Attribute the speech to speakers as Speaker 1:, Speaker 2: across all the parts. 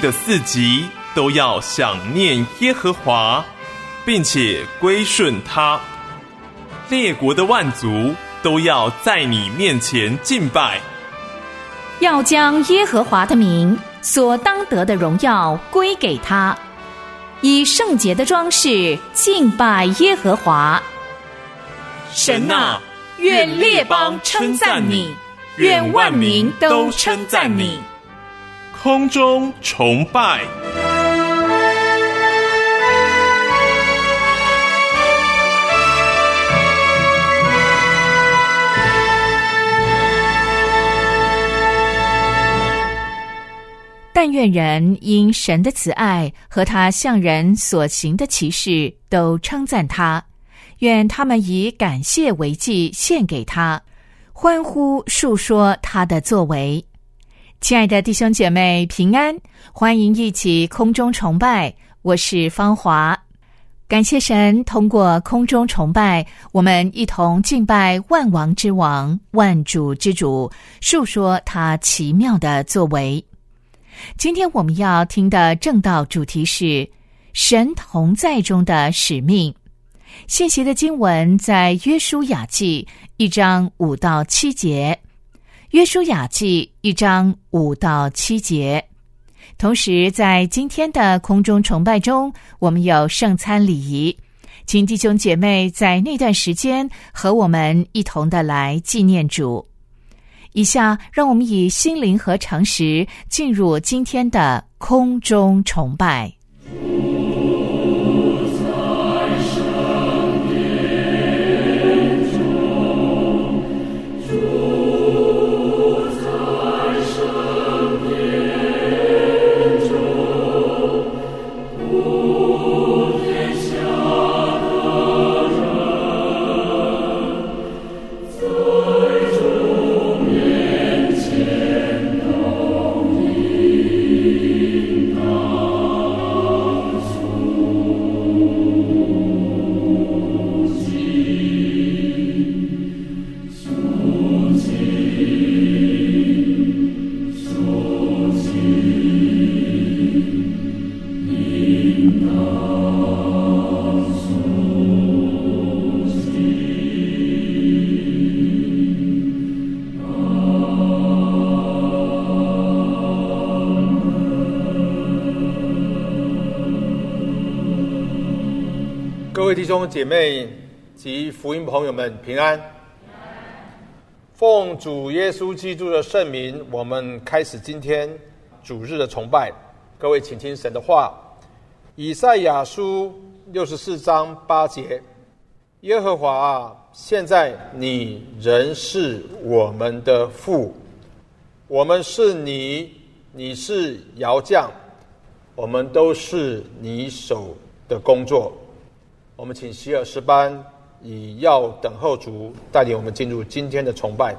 Speaker 1: 地的四极都要想念耶和华，并且归顺他。列国的万族都要在你面前敬拜，
Speaker 2: 要将耶和华的名所当得的荣耀归给他，以圣洁的装饰敬拜耶和华。
Speaker 1: 神啊，愿列邦称赞你，愿万民都称赞你。空中崇拜。
Speaker 2: 但愿人因神的慈爱和他向人所行的奇事，都称赞他；愿他们以感谢为祭献给他，欢呼述说他的作为。亲爱的弟兄姐妹，平安！欢迎一起空中崇拜，我是芳华。感谢神，通过空中崇拜，我们一同敬拜万王之王、万主之主，述说他奇妙的作为。今天我们要听的正道主题是“神同在中的使命”。现习的经文在约书亚记一章五到七节，约书亚记一章五到七节。同时，在今天的空中崇拜中，我们有圣餐礼仪，请弟兄姐妹在那段时间和我们一同的来纪念主。以下，让我们以心灵和诚实进入今天的空中崇拜。
Speaker 3: 姐妹及福音朋友们平安！奉主耶稣基督的圣名，我们开始今天主日的崇拜。各位，请听神的话：以赛亚书六十四章八节，耶和华啊，现在你仍是我们的父，我们是你，你是窑匠，我们都是你手的工作。我们请希尔斯班以要等候主带领我们进入今天的崇拜。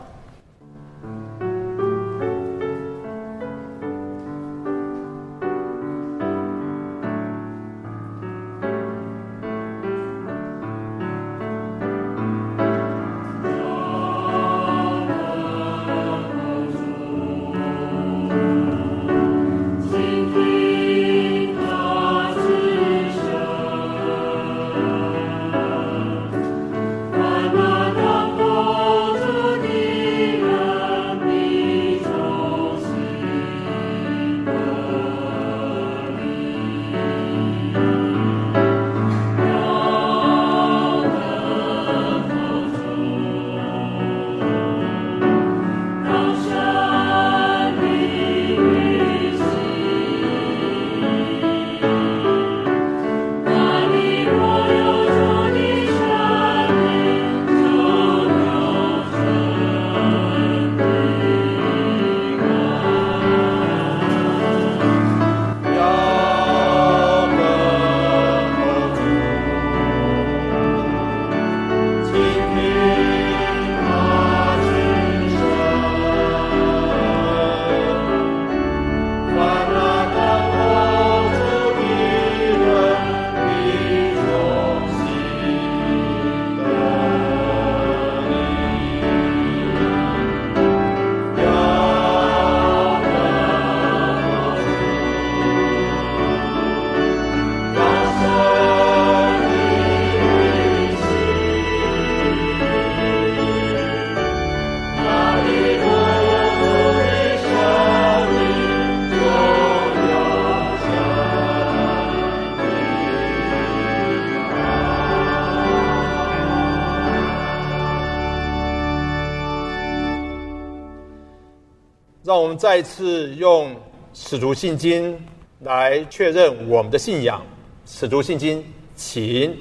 Speaker 3: 让我们再次用使徒信经来确认我们的信仰。使徒信经，请。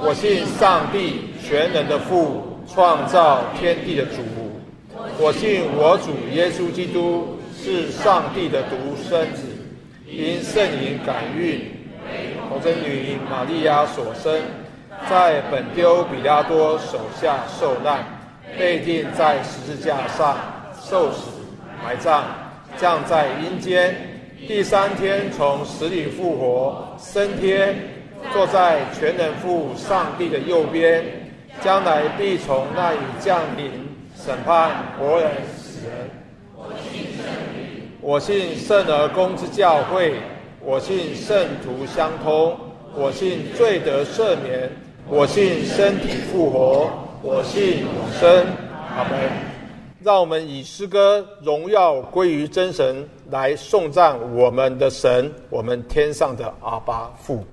Speaker 3: 我信上帝全能的父，创造天地的主。我信我主耶稣基督是上帝的独生子，因圣灵感孕，童贞女玛利亚所生，在本丢比拉多手下受难，被钉在十字架上，受死，埋葬，降在阴间，第三天从死里复活，升天。坐在全能父上帝的右边，将来必从那里降临审判活人死人。我信圣而公之教会，我信圣徒相通，我信罪得赦免，我信身体复活，我信永生。阿门。让我们以诗歌荣耀归于真神，来颂赞我们的神，我们天上的阿巴父。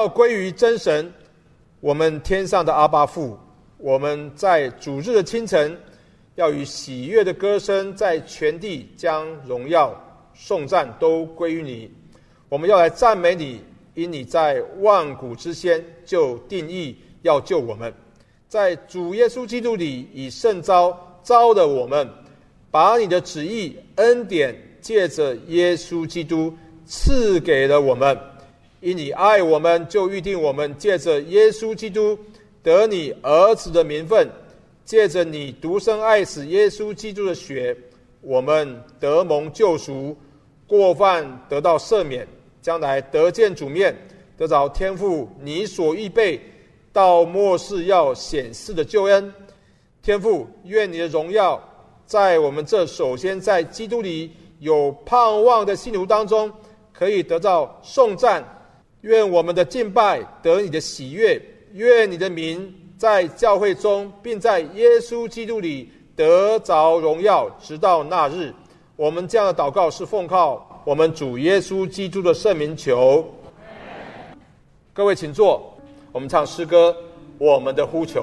Speaker 3: 要归于真神，我们天上的阿巴父。我们在主日的清晨，要以喜悦的歌声，在全地将荣耀颂赞都归于你。我们要来赞美你，因你在万古之先就定义要救我们，在主耶稣基督里以圣招招的我们，把你的旨意恩典借着耶稣基督赐给了我们。因你爱我们，就预定我们借着耶稣基督得你儿子的名分，借着你独生爱子耶稣基督的血，我们得蒙救赎，过犯得到赦免，将来得见主面，得着天父你所预备到末世要显示的救恩。天父，愿你的荣耀在我们这首先在基督里有盼望的信徒当中，可以得到颂赞。愿我们的敬拜得你的喜悦，愿你的名在教会中，并在耶稣基督里得着荣耀，直到那日。我们这样的祷告是奉靠我们主耶稣基督的圣名求。各位请坐，我们唱诗歌《我们的呼求》。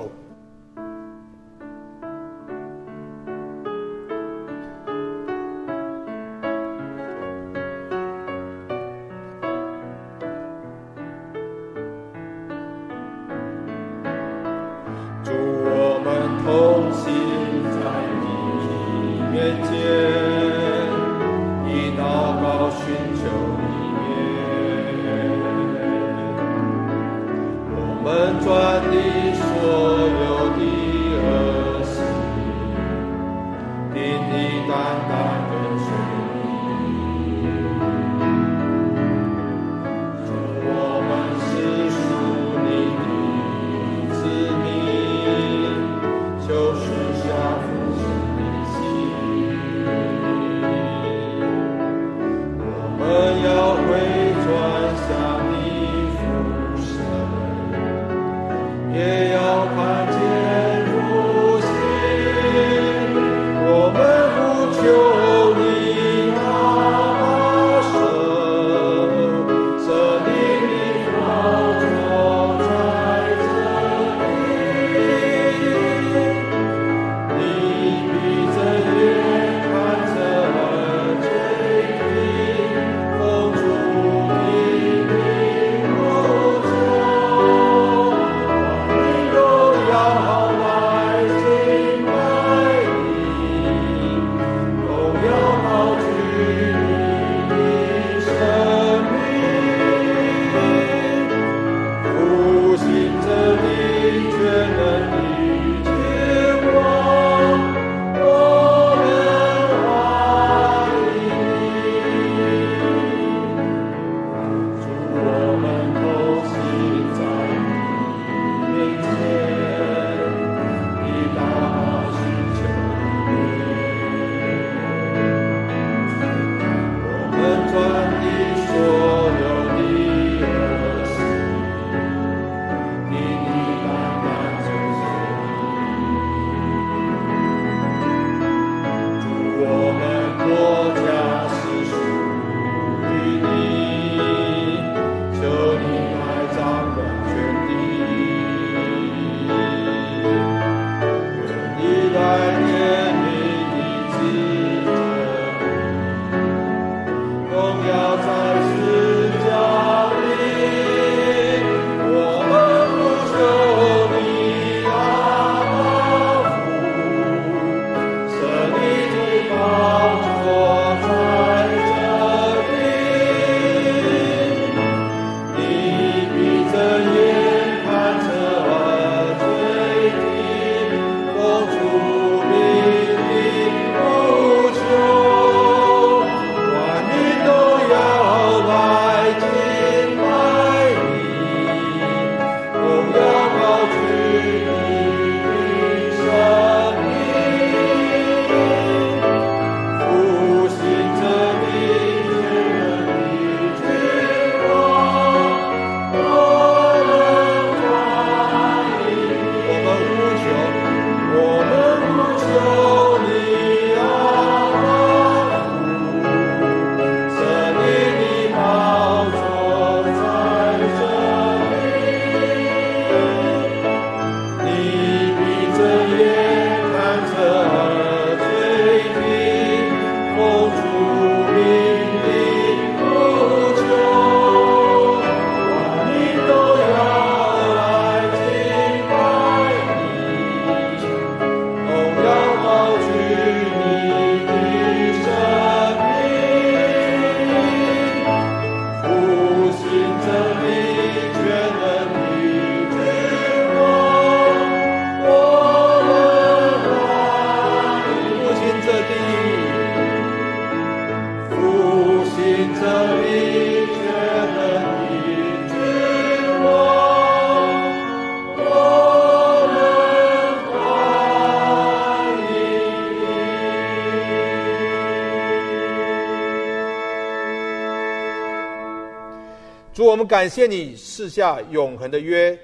Speaker 3: 感谢你赐下永恒的约，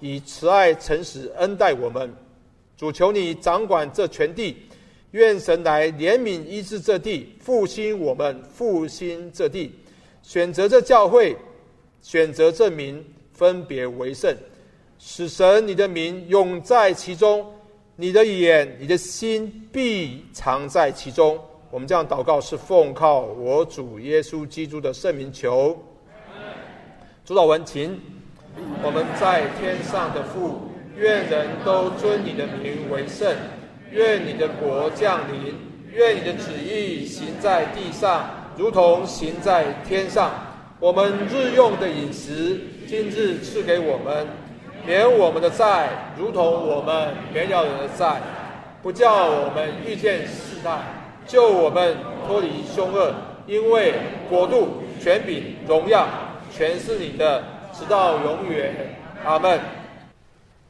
Speaker 3: 以慈爱诚实恩待我们。主，求你掌管这全地，愿神来怜悯医治这地，复兴我们，复兴这地，选择这教会，选择这民，分别为圣，使神你的名永在其中。你的眼，你的心必藏在其中。我们这样祷告，是奉靠我主耶稣基督的圣名求。主导文，请我们在天上的父，愿人都尊你的名为圣。愿你的国降临。愿你的旨意行在地上，如同行在天上。我们日用的饮食，今日赐给我们。免我们的债，如同我们免了人的债，不叫我们遇见试探，救我们脱离凶恶。因为国度、权柄、荣耀，全是你的，直到永远。阿门。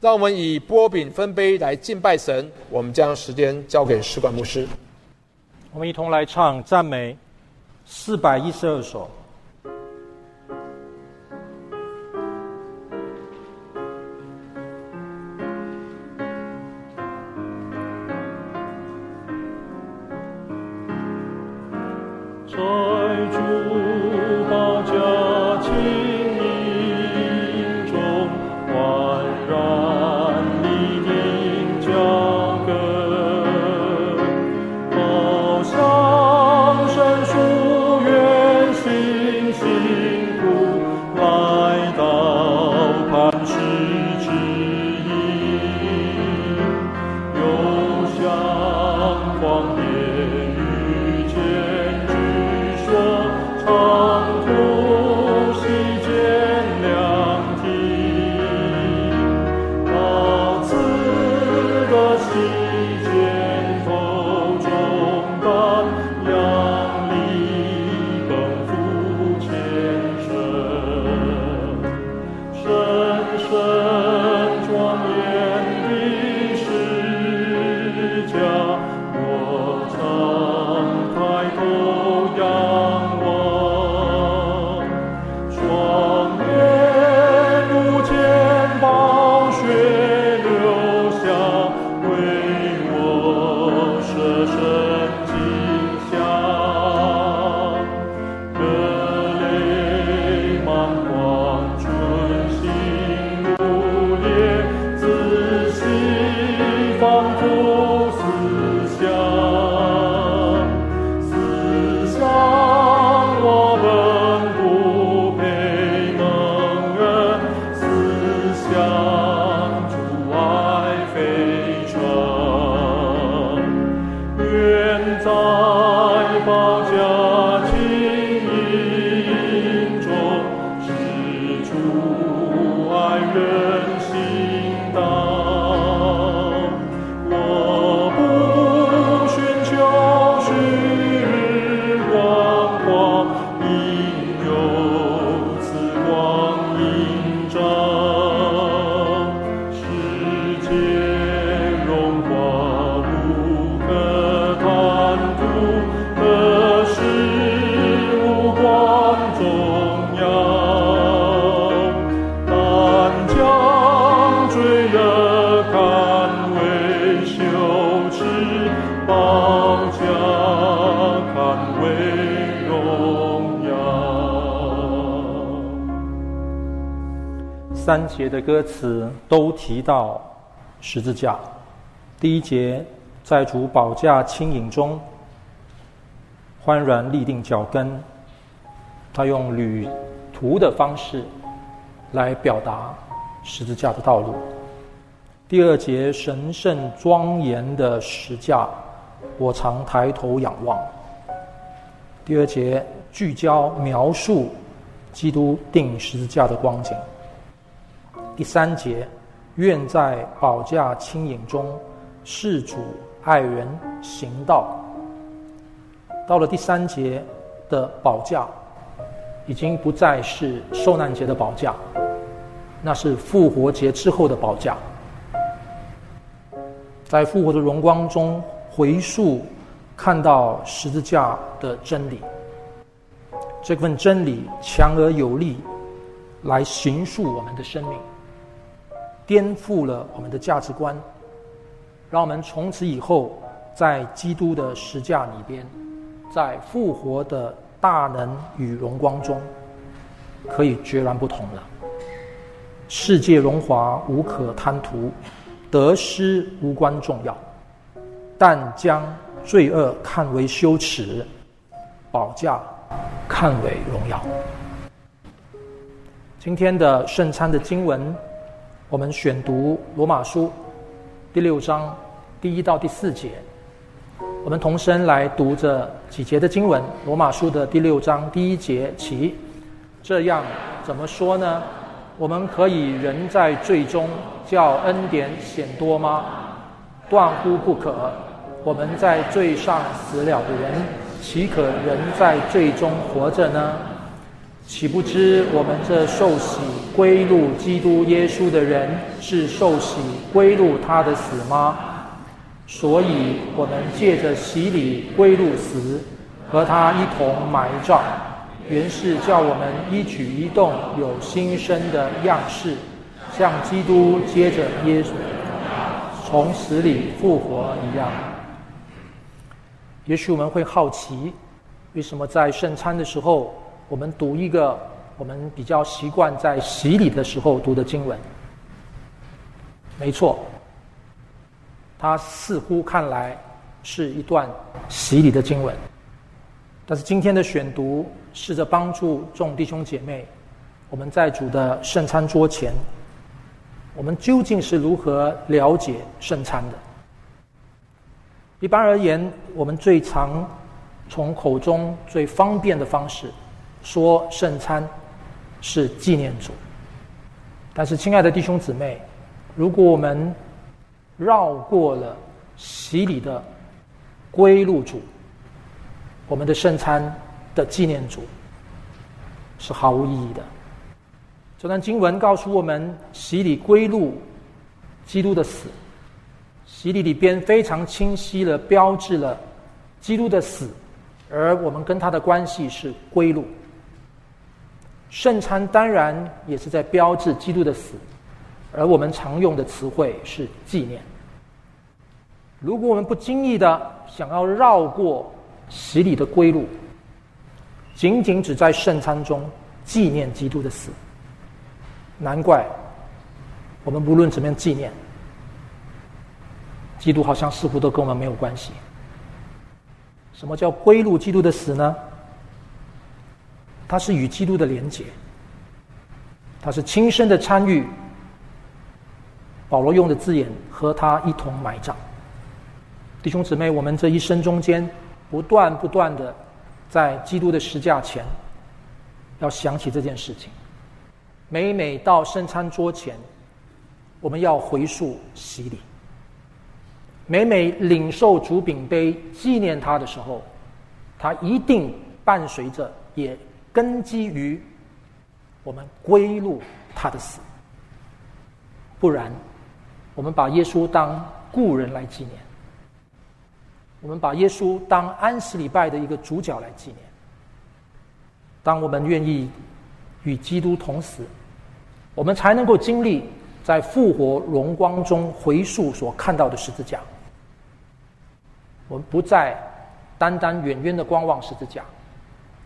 Speaker 3: 让我们以波饼分杯来敬拜神。我们将时间交给使馆牧师。
Speaker 4: 我们一同来唱赞美四百一十二首。的歌词都提到十字架。第一节在主宝架轻盈中，欢然立定脚跟。他用旅途的方式来表达十字架的道路。第二节神圣庄严的石架，我常抬头仰望。第二节聚焦描述基督定十字架的光景。第三节，愿在宝驾轻盈中，事主爱人行道。到了第三节的宝驾，已经不再是受难节的宝驾，那是复活节之后的宝驾。在复活的荣光中回溯，看到十字架的真理，这份真理强而有力，
Speaker 5: 来形塑我们的生命，颠覆了我们的价值观，让我们从此以后在基督的十架里边，在复活的大能与荣光中，可以决然不同了。世界荣华无可贪图，得失无关重要，但将罪恶看为羞耻，保价看为荣耀。今天的圣餐的经文，我们选读罗马书第六章第一到第四节。我们同声来读这几节的经文。罗马书的第六章第一节起，这样怎么说呢？我们可以人在罪中叫恩典显多吗？断乎不可。我们在罪上死了的人，岂可人在罪中活着呢？岂不知我们这受洗归入基督耶稣的人，是受洗归入他的死吗？所以，我们借着洗礼归入死，和他一同埋葬，原是叫我们一举一动有新生的样式，像基督接着耶稣从死里复活一样。也许我们会好奇，为什么在圣餐的时候？我们读一个我们比较习惯在洗礼的时候读的经文，没错，它似乎看来是一段洗礼的经文，但是今天的选读试着帮助众弟兄姐妹，我们在主的圣餐桌前，我们究竟是如何了解圣餐的？一般而言，我们最常从口中最方便的方式。说圣餐是纪念主，但是亲爱的弟兄姊妹，如果我们绕过了洗礼的归路主，我们的圣餐的纪念主是毫无意义的。这段经文告诉我们，洗礼归路基督的死，洗礼里边非常清晰的标志了基督的死，而我们跟他的关系是归路。圣餐当然也是在标志基督的死，而我们常用的词汇是纪念。如果我们不经意的想要绕过洗礼的归路，仅仅只在圣餐中纪念基督的死，难怪我们无论怎么样纪念，基督好像似乎都跟我们没有关系。什么叫归路基督的死呢？他是与基督的连结，他是亲身的参与。保罗用的字眼和他一同埋葬。弟兄姊妹，我们这一生中间，不断不断的在基督的十架前，要想起这件事情。每每到圣餐桌前，我们要回溯洗礼。每每领受主饼杯纪念他的时候，他一定伴随着也。根基于我们归入他的死，不然，我们把耶稣当故人来纪念，我们把耶稣当安息礼拜的一个主角来纪念。当我们愿意与基督同死，我们才能够经历在复活荣光中回溯所看到的十字架。我们不再单单远远的观望十字架。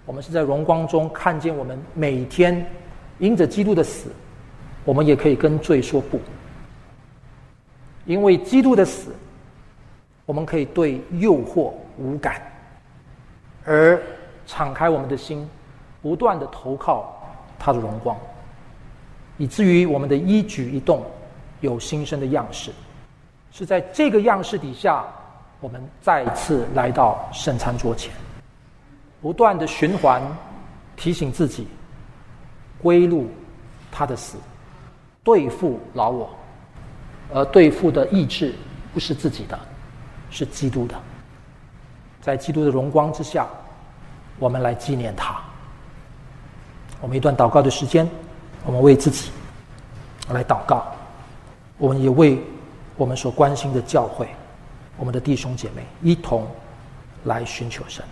Speaker 5: 我们是在荣光中看见我们每天因着基督的死，我们也可以跟罪说不。因为基督的死，我们可以对诱惑无感，而敞开我们的心，不断的投靠他的荣光，以至于我们的一举一动有新生的样式。是在这个样式底下，我们再次来到圣餐桌前。不断的循环，提醒自己归路他的死，对付老我，而对付的意志不是自己的，是基督的。在基督的荣光之下，我们来纪念他。我们一段祷告的时间，我们为自己来祷告，我们也为我们所关心的教会、我们的弟兄姐妹一同来寻求神。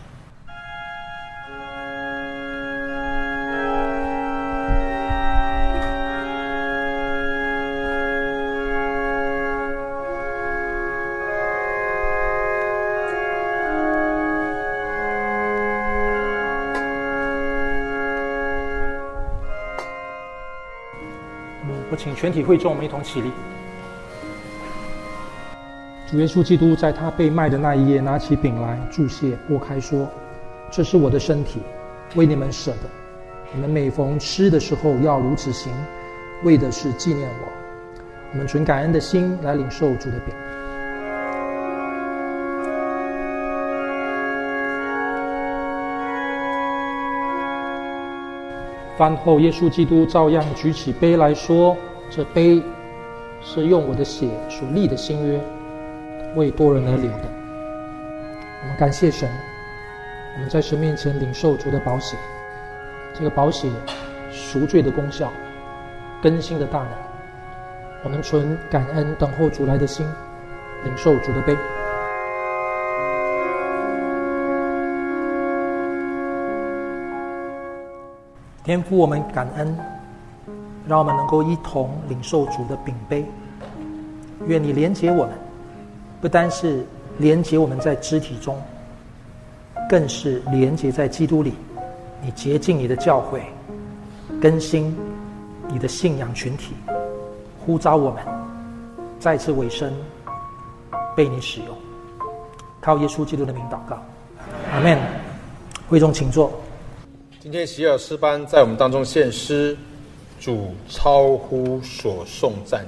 Speaker 5: 我请全体会众，我们一同起立。主耶稣基督在他被卖的那一夜，拿起饼来祝谢，拨开说：“这是我的身体，为你们舍的。你们每逢吃的时候要如此行，为的是纪念我。”我们存感恩的心来领受主的饼。饭后，耶稣基督照样举起杯来说：“这杯是用我的血所立的新约。”为多人而流的，我们感谢神。我们在神面前领受主的保险，这个保险赎罪的功效，更新的大能。我们存感恩等候主来的心，领受主的杯。天父，我们感恩，让我们能够一同领受主的饼杯。愿你连接我们。不单是连接我们在肢体中，更是连接在基督里。你洁净你的教诲，更新你的信仰群体，呼召我们再次委身，被你使用。靠耶稣基督的名祷告，阿门。会众请坐。
Speaker 4: 今天喜尔诗班在我们当中献诗，主超乎所颂赞。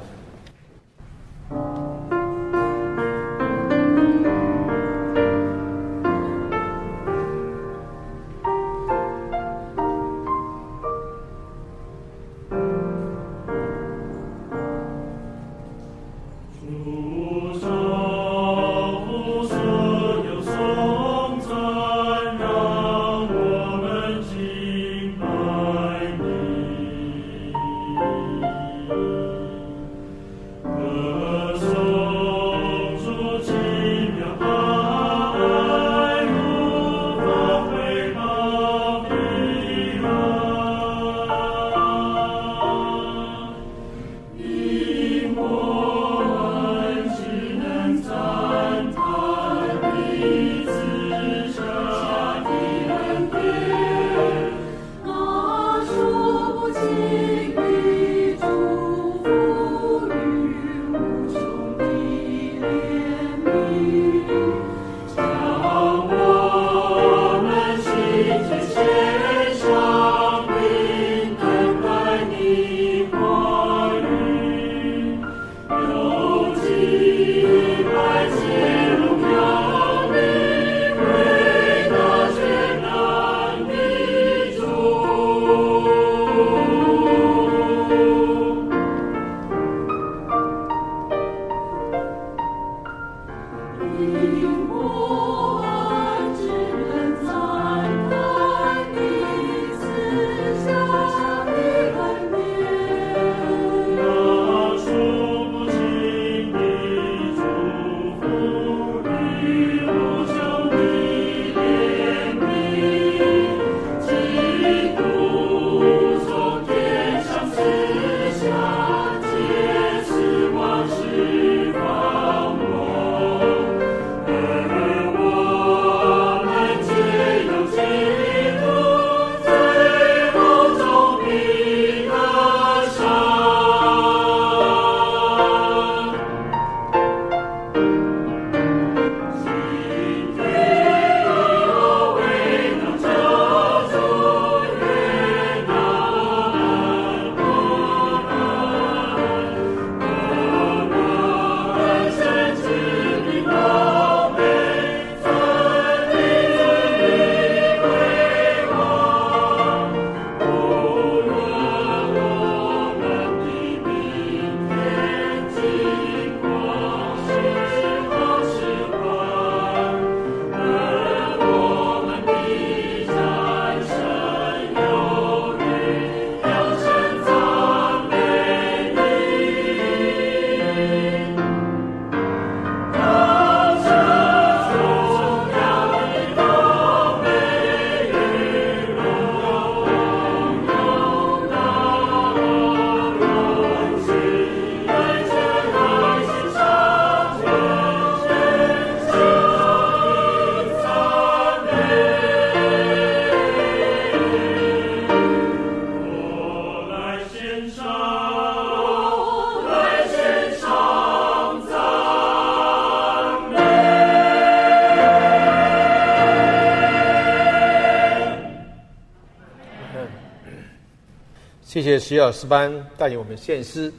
Speaker 3: 谢谢石尔斯班带领我们献诗。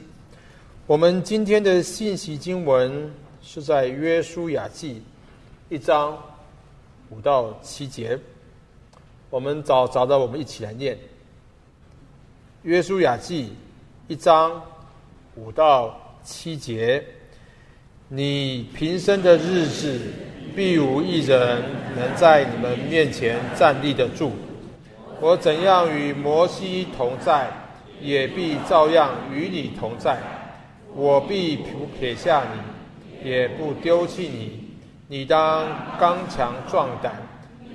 Speaker 3: 我们今天的信息经文是在约书亚记一章五到七节。我们找找到，我们一起来念。约书亚记一章五到七节：你平生的日子，必无一人能在你们面前站立得住。我怎样与摩西同在，也必照样与你同在。我必不撇下你，也不丢弃你。你当刚强壮胆，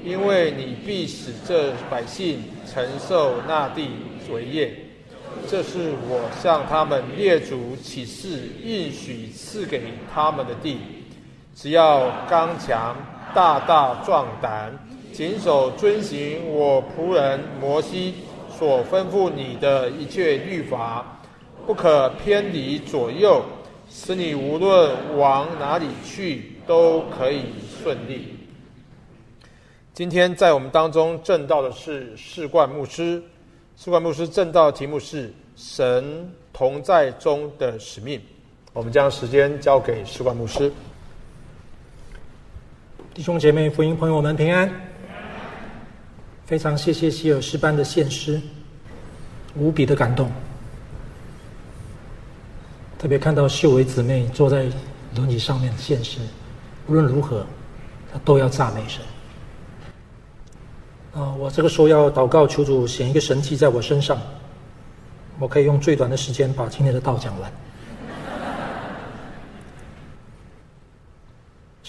Speaker 3: 因为你必使这百姓承受那地为业。这是我向他们列祖起誓应许赐给他们的地。只要刚强大大壮胆。谨守遵行我仆人摩西所吩咐你的一切律法，不可偏离左右，使你无论往哪里去都可以顺利。今天在我们当中正道的是世冠牧师，世冠牧师正道题目是“神同在中的使命”。我们将时间交给世冠牧师。
Speaker 5: 弟兄姐妹、福音朋友们平安。非常谢谢希尔斯班的献诗，无比的感动。特别看到秀伟姊妹坐在轮椅上面献诗，无论如何，她都要赞美神。啊，我这个时候要祷告，求主显一个神迹在我身上，我可以用最短的时间把今天的道讲完。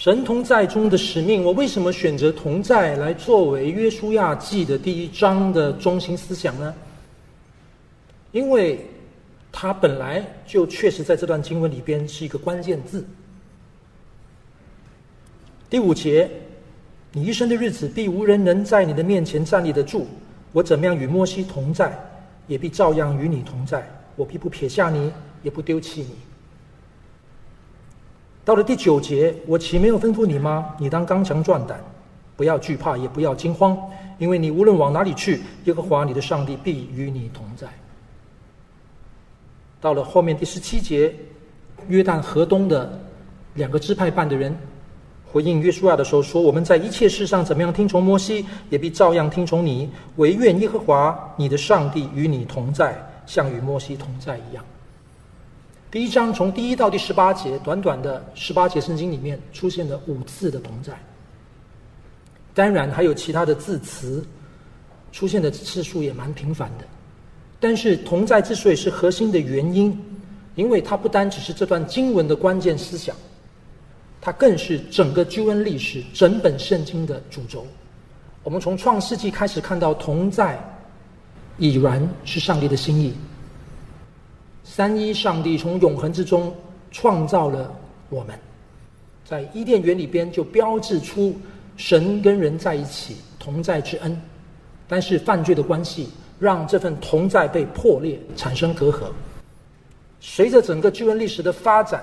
Speaker 5: 神同在中的使命，我为什么选择同在来作为约书亚记的第一章的中心思想呢？因为它本来就确实在这段经文里边是一个关键字。第五节，你一生的日子必无人能在你的面前站立得住。我怎么样与摩西同在，也必照样与你同在。我必不撇下你，也不丢弃你。到了第九节，我岂没有吩咐你吗？你当刚强壮胆，不要惧怕，也不要惊慌，因为你无论往哪里去，耶和华你的上帝必与你同在。到了后面第十七节，约旦河东的两个支派办的人回应约书亚的时候说：“我们在一切事上怎么样听从摩西，也必照样听从你。唯愿耶和华你的上帝与你同在，像与摩西同在一样。”第一章从第一到第十八节，短短的十八节圣经里面出现了五次的同在。当然还有其他的字词，出现的次数也蛮频繁的。但是同在之所以是核心的原因，因为它不单只是这段经文的关键思想，它更是整个救恩历史、整本圣经的主轴。我们从创世纪开始看到同在，已然是上帝的心意。三一上帝从永恒之中创造了我们，在伊甸园里边就标志出神跟人在一起同在之恩，但是犯罪的关系让这份同在被破裂，产生隔阂。随着整个救恩历史的发展，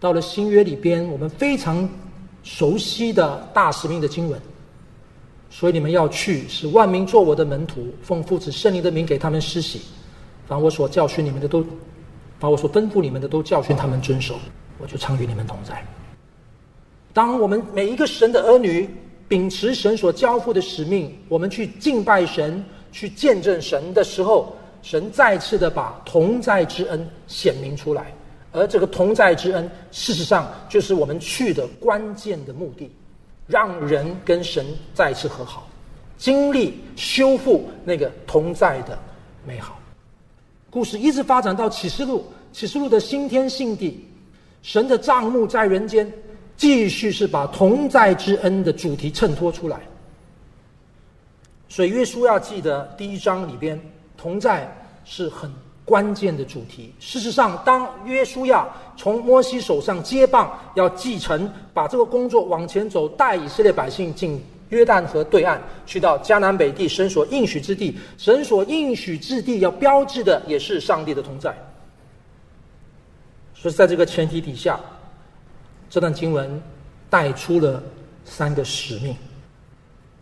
Speaker 5: 到了新约里边，我们非常熟悉的大使命的经文，所以你们要去，使万民做我的门徒，奉父子圣灵的名给他们施洗。把我所教训你们的都，把我所吩咐你们的都教训他们遵守，我就常与你们同在。当我们每一个神的儿女秉持神所交付的使命，我们去敬拜神、去见证神的时候，神再次的把同在之恩显明出来。而这个同在之恩，事实上就是我们去的关键的目的，让人跟神再次和好，经历修复那个同在的美好。故事一直发展到启示录，启示录的新天新地，神的账目在人间，继续是把同在之恩的主题衬托出来。所以约书亚记的第一章里边，同在是很关键的主题。事实上，当约书亚从摩西手上接棒，要继承把这个工作往前走，带以色列百姓进。约旦河对岸，去到迦南北地，神所应许之地。神所应许之地，要标志的也是上帝的同在。所以，在这个前提底下，这段经文带出了三个使命。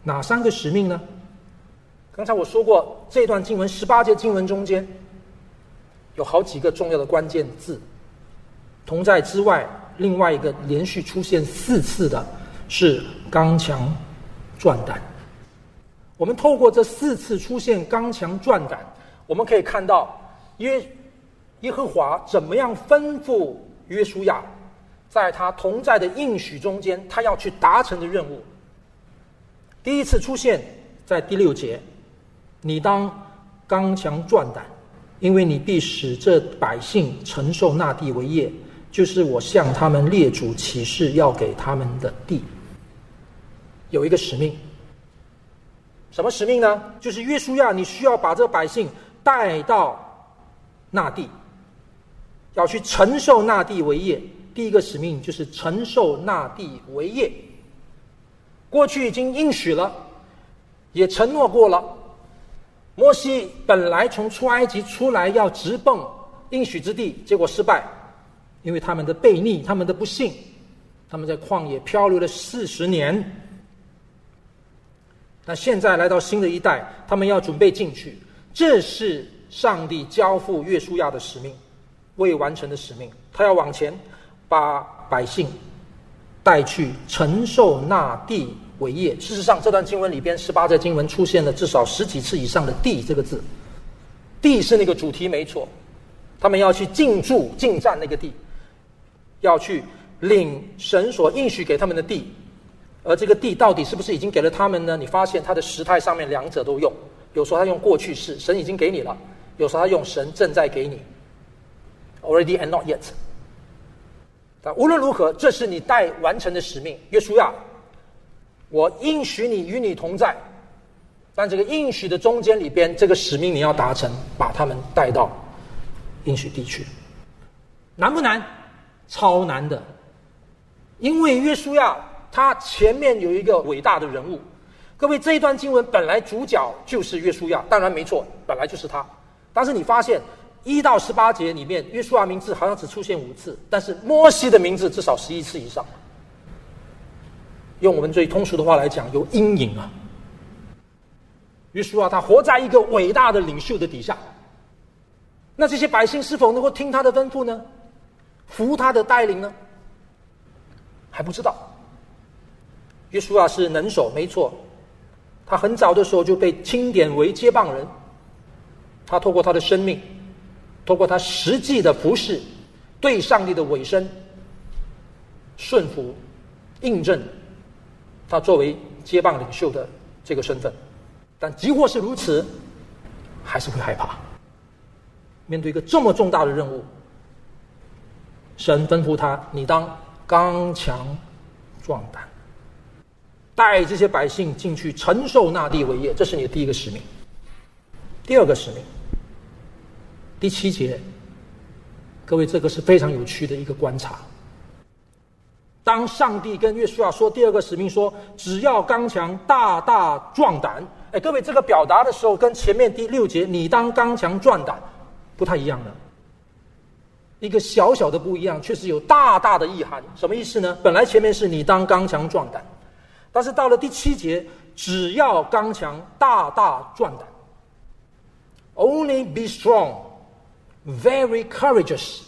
Speaker 5: 哪三个使命呢？刚才我说过，这段经文十八节经文中间有好几个重要的关键字。同在之外，另外一个连续出现四次的是刚强壮胆。我们透过这四次出现刚强壮胆，我们可以看到耶耶和华怎么样吩咐约书亚，在他同在的应许中间，他要去达成的任务。第一次出现在第六节。你当刚强壮胆，因为你必使这百姓承受那地为业，就是我向他们列祖起誓要给他们的地。有一个使命，什么使命呢？就是约书亚，你需要把这百姓带到那地，要去承受那地为业。第一个使命就是承受那地为业。过去已经应许了，也承诺过了。摩西本来从出埃及出来要直奔应许之地，结果失败，因为他们的悖逆，他们的不幸，他们在旷野漂流了四十年。那现在来到新的一代，他们要准备进去，这是上帝交付约书亚的使命，未完成的使命。他要往前，把百姓带去承受那地。伟业。事实上，这段经文里边十八节经文出现了至少十几次以上的“地”这个字，“地”是那个主题没错。他们要去进驻、进占那个地，要去领神所应许给他们的地。而这个地到底是不是已经给了他们呢？你发现它的时态上面两者都用，有时候他用过去式，神已经给你了；有时候他用神正在给你，already and not yet。但无论如何，这是你待完成的使命，约书亚。我应许你与你同在，但这个应许的中间里边，这个使命你要达成，把他们带到应许地区，难不难？超难的，因为约书亚他前面有一个伟大的人物。各位，这一段经文本来主角就是约书亚，当然没错，本来就是他。但是你发现一到十八节里面，约书亚名字好像只出现五次，但是摩西的名字至少十一次以上。用我们最通俗的话来讲，有阴影啊。约书亚他活在一个伟大的领袖的底下，那这些百姓是否能够听他的吩咐呢？服他的带领呢？还不知道。约书亚是能手，没错，他很早的时候就被钦点为接棒人。他透过他的生命，透过他实际的服侍，对上帝的委身、顺服、印证。他作为接棒领袖的这个身份，但即或是如此，还是会害怕。面对一个这么重大的任务，神吩咐他：“你当刚强壮胆，带这些百姓进去承受那地为业。”这是你的第一个使命。第二个使命，第七节，各位，这个是非常有趣的一个观察。当上帝跟约书亚说第二个使命，说只要刚强、大大壮胆。哎，各位，这个表达的时候跟前面第六节“你当刚强壮胆”不太一样的，一个小小的不一样，确实有大大的意涵。什么意思呢？本来前面是你当刚强壮胆，但是到了第七节，只要刚强、大大壮胆，Only be strong, very courageous。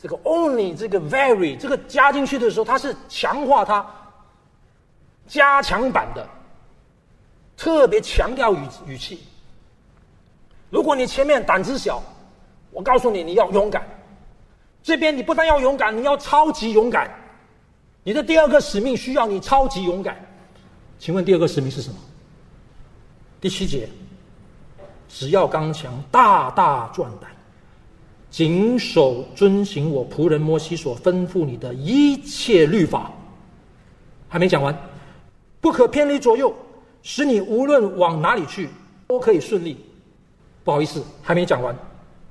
Speaker 5: 这个 only 这个 very 这个加进去的时候，它是强化它加强版的，特别强调语语气。如果你前面胆子小，我告诉你你要勇敢。这边你不但要勇敢，你要超级勇敢。你的第二个使命需要你超级勇敢。请问第二个使命是什么？第七节，只要刚强，大大壮胆。谨守遵行我仆人摩西所吩咐你的一切律法，还没讲完，不可偏离左右，使你无论往哪里去都可以顺利。不好意思，还没讲完。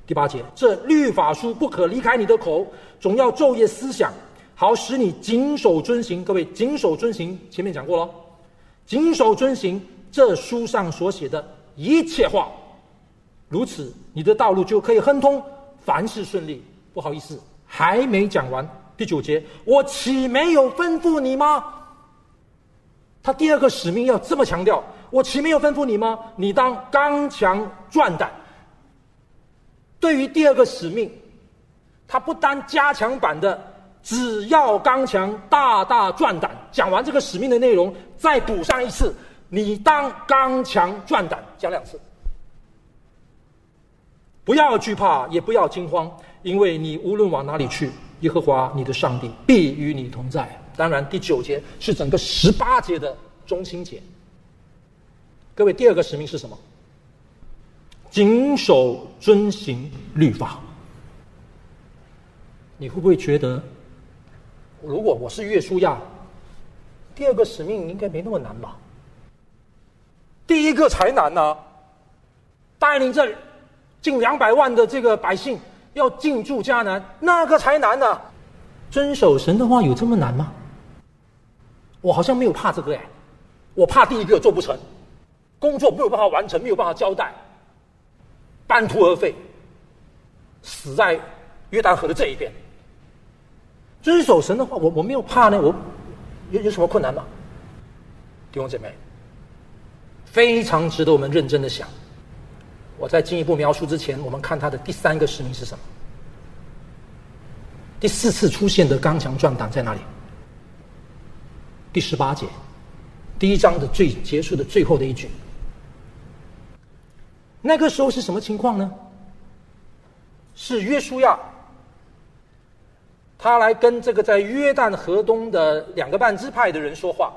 Speaker 5: 第八节，这律法书不可离开你的口，总要昼夜思想，好使你谨守遵行。各位，谨守遵行，前面讲过了，谨守遵行这书上所写的一切话，如此你的道路就可以亨通。凡事顺利，不好意思，还没讲完。第九节，我岂没有吩咐你吗？他第二个使命要这么强调，我岂没有吩咐你吗？你当刚强壮胆。对于第二个使命，他不单加强版的，只要刚强，大大壮胆。讲完这个使命的内容，再补上一次，你当刚强壮胆，讲两次。不要惧怕，也不要惊慌，因为你无论往哪里去，耶和华你的上帝必与你同在。当然，第九节是整个十八节的中心节。各位，第二个使命是什么？谨守遵行律法。你会不会觉得，如果我是约书亚，第二个使命应该没那么难吧？第一个才难呢，带领这近两百万的这个百姓要进驻迦南，那个才难呢。遵守神的话有这么难吗？我好像没有怕这个哎，我怕第一个做不成，工作没有办法完成，没有办法交代，半途而废，死在约旦河的这一边。遵守神的话，我我没有怕呢，我有有什么困难吗？弟兄姐妹，非常值得我们认真的想。我在进一步描述之前，我们看他的第三个使命是什么？第四次出现的刚强壮胆在哪里？第十八节，第一章的最结束的最后的一句。那个时候是什么情况呢？是约书亚，他来跟这个在约旦河东的两个半支派的人说话。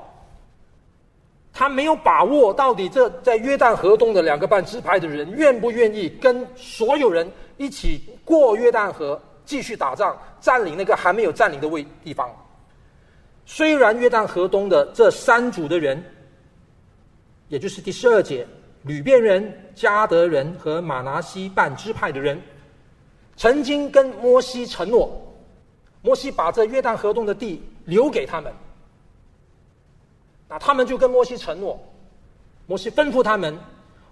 Speaker 5: 他没有把握到底这在约旦河东的两个半支派的人愿不愿意跟所有人一起过约旦河，继续打仗，占领那个还没有占领的位地方。虽然约旦河东的这三组的人，也就是第十二节，吕遍人、加德人和马拿西半支派的人，曾经跟摩西承诺，摩西把这约旦河东的地留给他们，那他们就跟摩西承诺，摩西吩咐他们，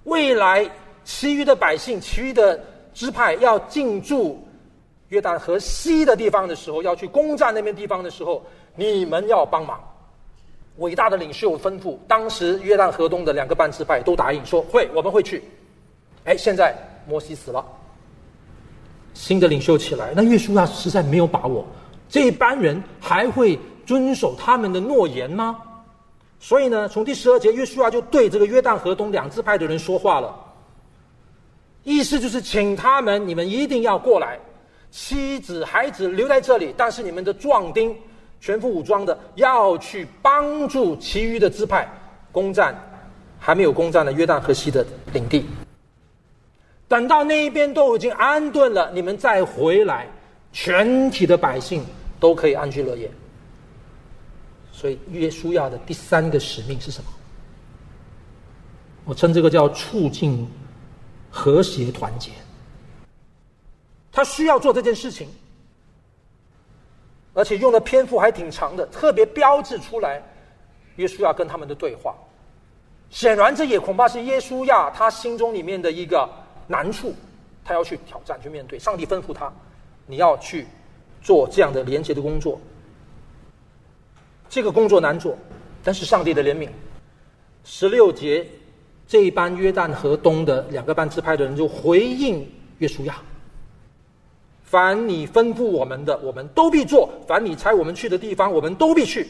Speaker 5: 未来其余的百姓、其余的支派要进驻约旦河西的地方的时候，要去攻占那边地方的时候。你们要帮忙，伟大的领袖吩咐，当时约旦河东的两个半支派都答应说会，我们会去。哎，现在摩西死了，新的领袖起来，那约书亚实在没有把握，这一班人还会遵守他们的诺言吗？所以呢，从第十二节，约书亚就对这个约旦河东两支派的人说话了，意思就是请他们，你们一定要过来，妻子孩子留在这里，但是你们的壮丁。全副武装的要去帮助其余的支派攻占还没有攻占的约旦河西的领地。等到那一边都已经安顿了，你们再回来，全体的百姓都可以安居乐业。所以约书亚的第三个使命是什么？我称这个叫促进和谐团结。他需要做这件事情。而且用的篇幅还挺长的，特别标志出来，耶稣亚跟他们的对话。显然，这也恐怕是耶稣亚他心中里面的一个难处，他要去挑战、去面对。上帝吩咐他，你要去做这样的连接的工作。这个工作难做，但是上帝的怜悯。十六节，这一班约旦河东的两个半支派的人就回应约书亚。凡你吩咐我们的，我们都必做；凡你差我们去的地方，我们都必去。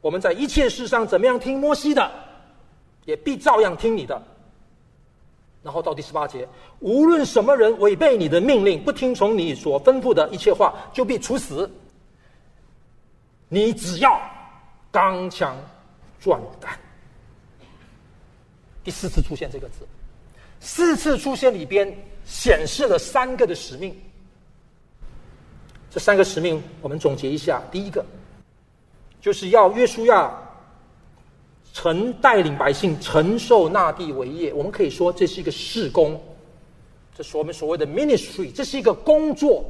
Speaker 5: 我们在一切事上怎么样听摩西的，也必照样听你的。然后到第十八节，无论什么人违背你的命令，不听从你所吩咐的一切话，就必处死。你只要刚强壮胆。第四次出现这个字，四次出现里边显示了三个的使命。这三个使命，我们总结一下：第一个，就是要约书亚承带领百姓承受那地为业。我们可以说，这是一个事工，这是我们所谓的 ministry，这是一个工作。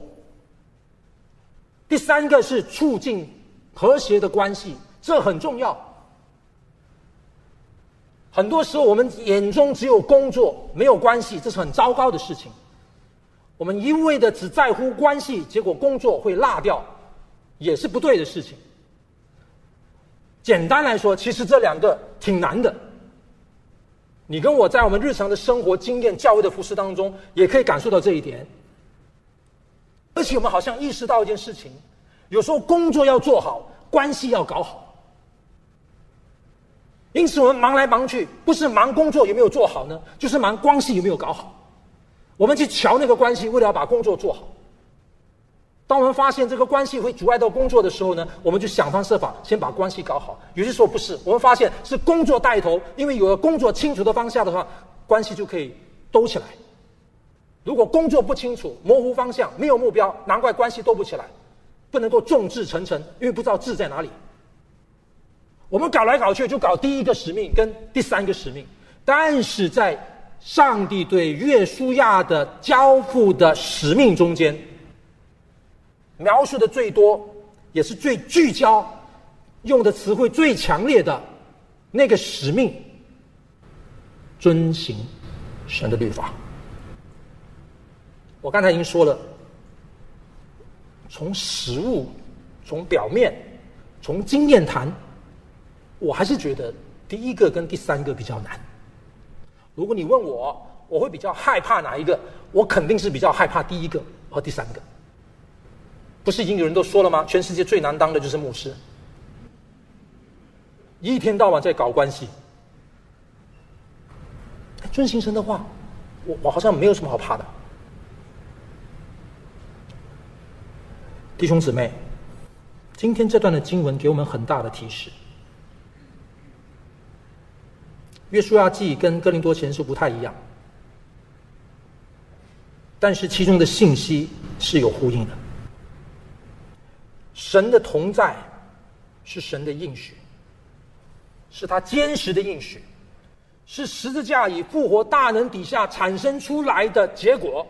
Speaker 5: 第三个是促进和谐的关系，这很重要。很多时候，我们眼中只有工作，没有关系，这是很糟糕的事情。我们一味的只在乎关系，结果工作会落掉，也是不对的事情。简单来说，其实这两个挺难的，你跟我在我们日常的生活经验、教会的服饰当中，也可以感受到这一点。而且我们好像意识到一件事情：有时候工作要做好，关系要搞好。因此，我们忙来忙去，不是忙工作有没有做好呢？就是忙关系有没有搞好。我们去瞧那个关系，为了要把工作做好。当我们发现这个关系会阻碍到工作的时候呢，我们就想方设法先把关系搞好。有些时候不是，我们发现是工作带头，因为有了工作清楚的方向的话，关系就可以兜起来。如果工作不清楚、模糊方向、没有目标，难怪关系兜不起来，不能够众志成城，因为不知道志在哪里。我们搞来搞去就搞第一个使命跟第三个使命，但是在上帝对约书亚的交付的使命中间。描述的最多，也是最聚焦，用的词汇最强烈的那个使命，遵行神的律法。我刚才已经说了，从实物、从表面、从经验谈，我还是觉得第一个跟第三个比较难。如果你问我，我会比较害怕哪一个？我肯定是比较害怕第一个和第三个。不是已经有人都说了吗？全世界最难当的就是牧师，一天到晚在搞关系。遵行神的话，我我好像没有什么好怕的。弟兄姊妹，今天这段的经文给我们很大的提示。约书亚记跟哥林多前书不太一样，但是其中的信息是有呼应的。神的同在是神的应许，是他坚实的应许，是十字架以复活大能底下产生出来的结果。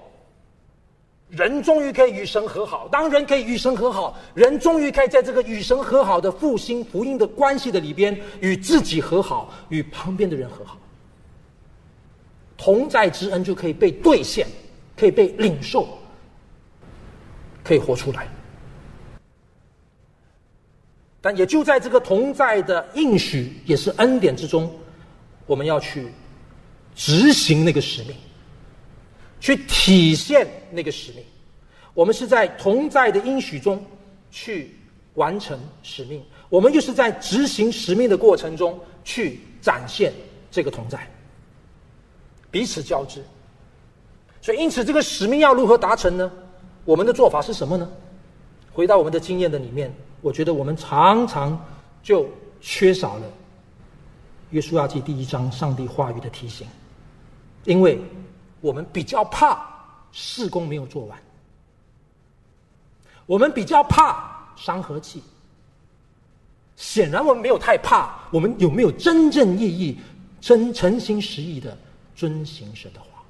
Speaker 5: 人终于可以与神和好，当人可以与神和好，人终于可以在这个与神和好的复兴福音的关系的里边，与自己和好，与旁边的人和好，同在之恩就可以被兑现，可以被领受，可以活出来。但也就在这个同在的应许，也是恩典之中，我们要去执行那个使命，去体现那个使命。我们是在同在的应许中去完成使命，我们就是在执行使命的过程中去展现这个同在，彼此交织。所以，因此这个使命要如何达成呢？我们的做法是什么呢？回到我们的经验的里面。我觉得我们常常就缺少了《约书亚记》第一章上帝话语的提醒，因为我们比较怕事工没有做完，我们比较怕伤和气。显然，我们没有太怕，我们有没有真正意义、真诚心实意的遵行神的话？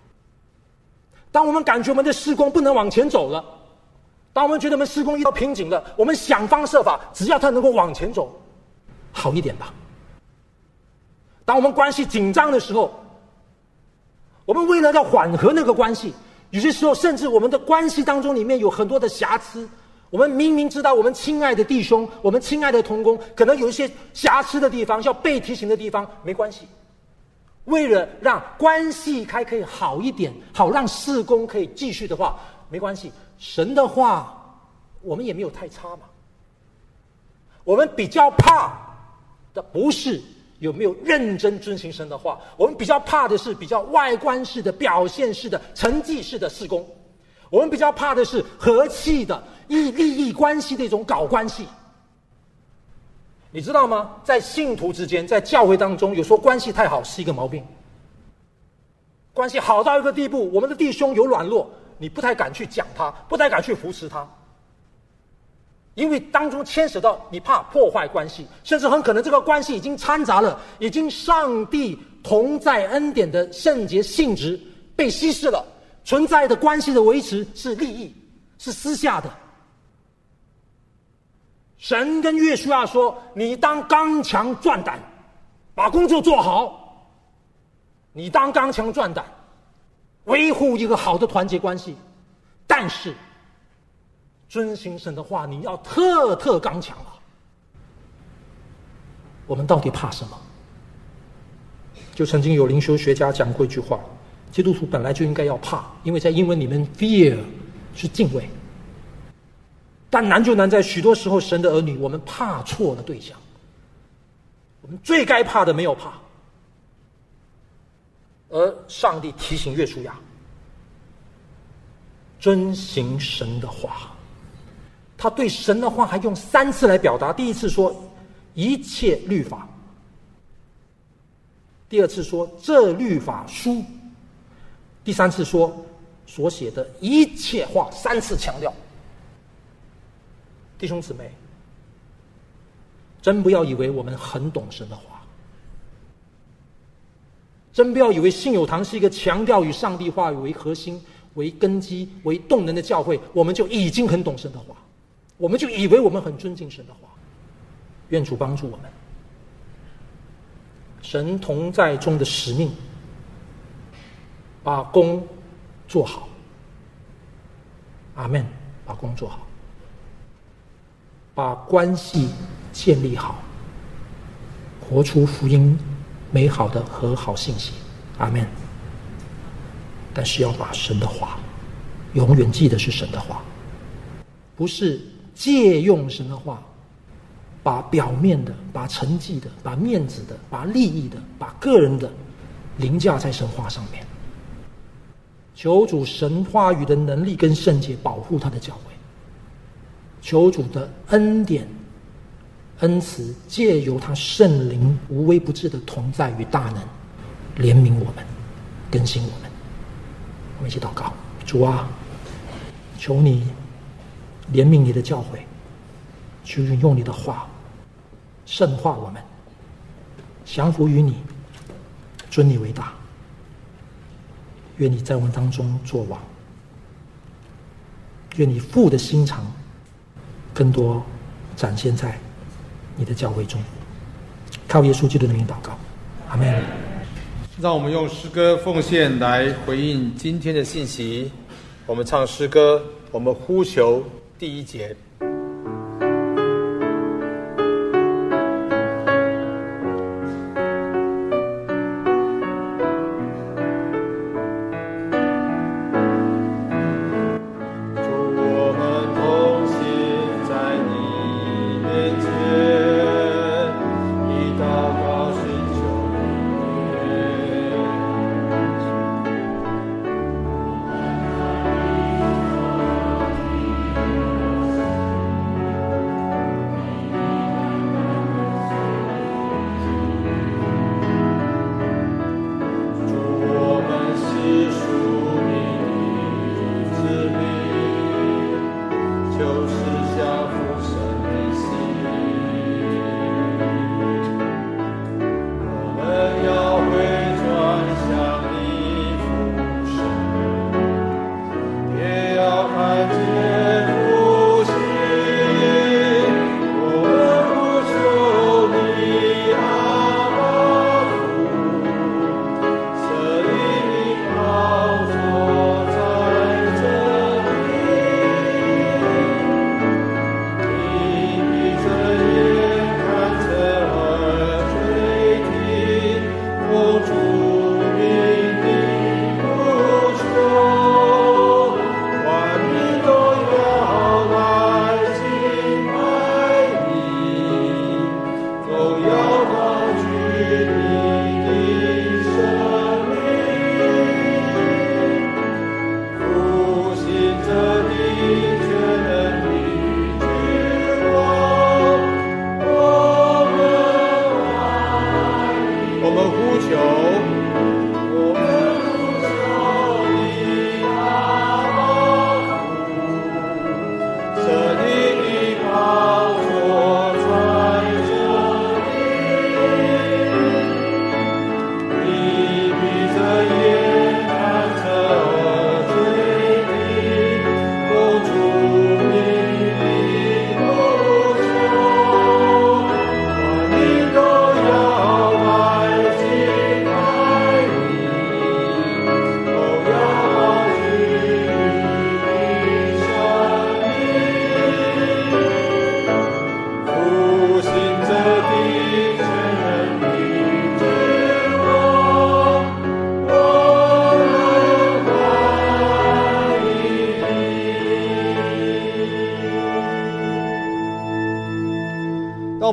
Speaker 5: 当我们感觉我们的施工不能往前走了。当我们觉得我们施工遇到瓶颈了，我们想方设法，只要它能够往前走，好一点吧。当我们关系紧张的时候，我们为了要缓和那个关系，有些时候甚至我们的关系当中里面有很多的瑕疵。我们明明知道我们亲爱的弟兄，我们亲爱的同工，可能有一些瑕疵的地方，要被提醒的地方，没关系。为了让关系还可以好一点，好让事工可以继续的话，没关系。神的话，我们也没有太差嘛。我们比较怕的不是有没有认真遵行神的话，我们比较怕的是比较外观式的、表现式的、成绩式的施工。我们比较怕的是和气的、以利益关系的一种搞关系。你知道吗？在信徒之间，在教会当中，有时候关系太好是一个毛病。关系好到一个地步，我们的弟兄有软弱。你不太敢去讲他，不太敢去扶持他，因为当中牵扯到你怕破坏关系，甚至很可能这个关系已经掺杂了，已经上帝同在恩典的圣洁性质被稀释了，存在的关系的维持是利益，是私下的。神跟约书亚说：“你当刚强壮胆，把工作做好。你当刚强壮胆。”维护一个好的团结关系，但是遵行神的话，你要特特刚强啊！我们到底怕什么？就曾经有灵修学家讲过一句话：基督徒本来就应该要怕，因为在英文里面 “fear” 是敬畏。但难就难在许多时候，神的儿女我们怕错了对象。我们最该怕的没有怕，而上帝提醒约书亚遵行神的话。他对神的话还用三次来表达：第一次说一切律法；第二次说这律法书；第三次说所写的一切话。三次强调，弟兄姊妹。真不要以为我们很懂神的话，真不要以为信友堂是一个强调以上帝话语为核心、为根基、为动能的教会，我们就已经很懂神的话，我们就以为我们很尊敬神的话。愿主帮助我们，神同在中的使命，把工做好。阿门，把工做好，把关系。建立好，活出福音美好的和好信息，阿门。但是要把神的话永远记得是神的话，不是借用神的话，把表面的、把成绩的、把面子的、把利益的、把个人的凌驾在神话上面。求主神话语的能力跟圣洁保护他的教会，求主的恩典。恩慈借由他圣灵无微不至的同在与大能，怜悯我们，更新我们。我们一起祷告：主啊，求你怜悯你的教诲，去运用你的话圣化我们，降服于你，尊你为大。愿你在我们当中作王，愿你父的心肠更多展现在。你的教会中，靠耶稣基督的名祷告，阿门。
Speaker 3: 让我们用诗歌奉献来回应今天的信息。我们唱诗歌，我们呼求第一节。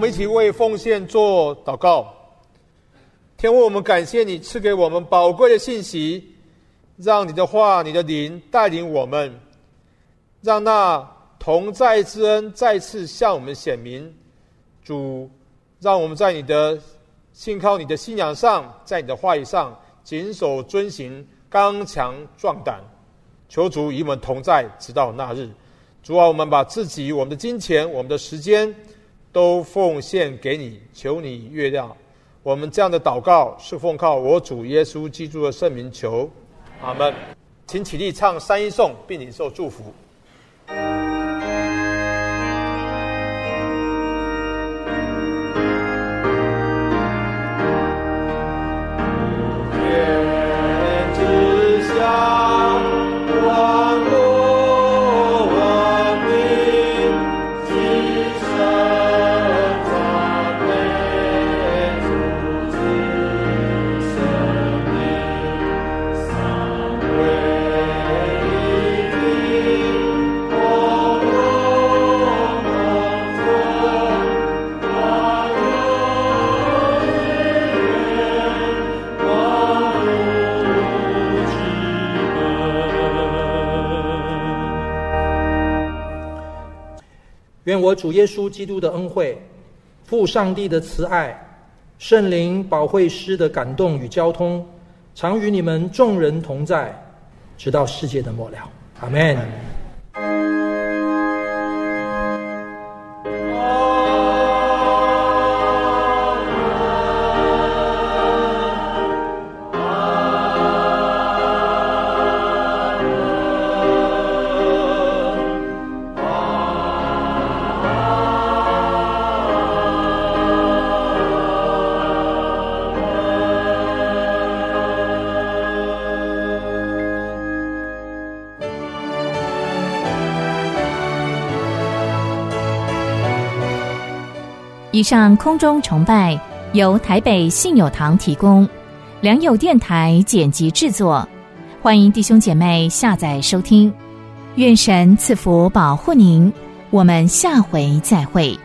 Speaker 3: 一起为奉献做祷告。天父，我们感谢你赐给我们宝贵的信息，让你的话、你的灵带领我们，让那同在之恩再次向我们显明。主，让我们在你的信靠、你的信仰上，在你的话语上谨守遵行，刚强壮胆。求主与我们同在，直到那日。主啊，我们把自己、我们的金钱、我们的时间，都奉献给你，求你月亮。我们这样的祷告是奉靠我主耶稣基督的圣名求，阿门。请起立唱三一颂，并领受祝福。
Speaker 5: 我主耶稣基督的恩惠、父上帝的慈爱、圣灵保惠师的感动与交通，常与你们众人同在，直到世界的末了。阿门。
Speaker 2: 以上空中崇拜由台北信友堂提供，良友电台剪辑制作，欢迎弟兄姐妹下载收听，愿神赐福保护您，我们下回再会。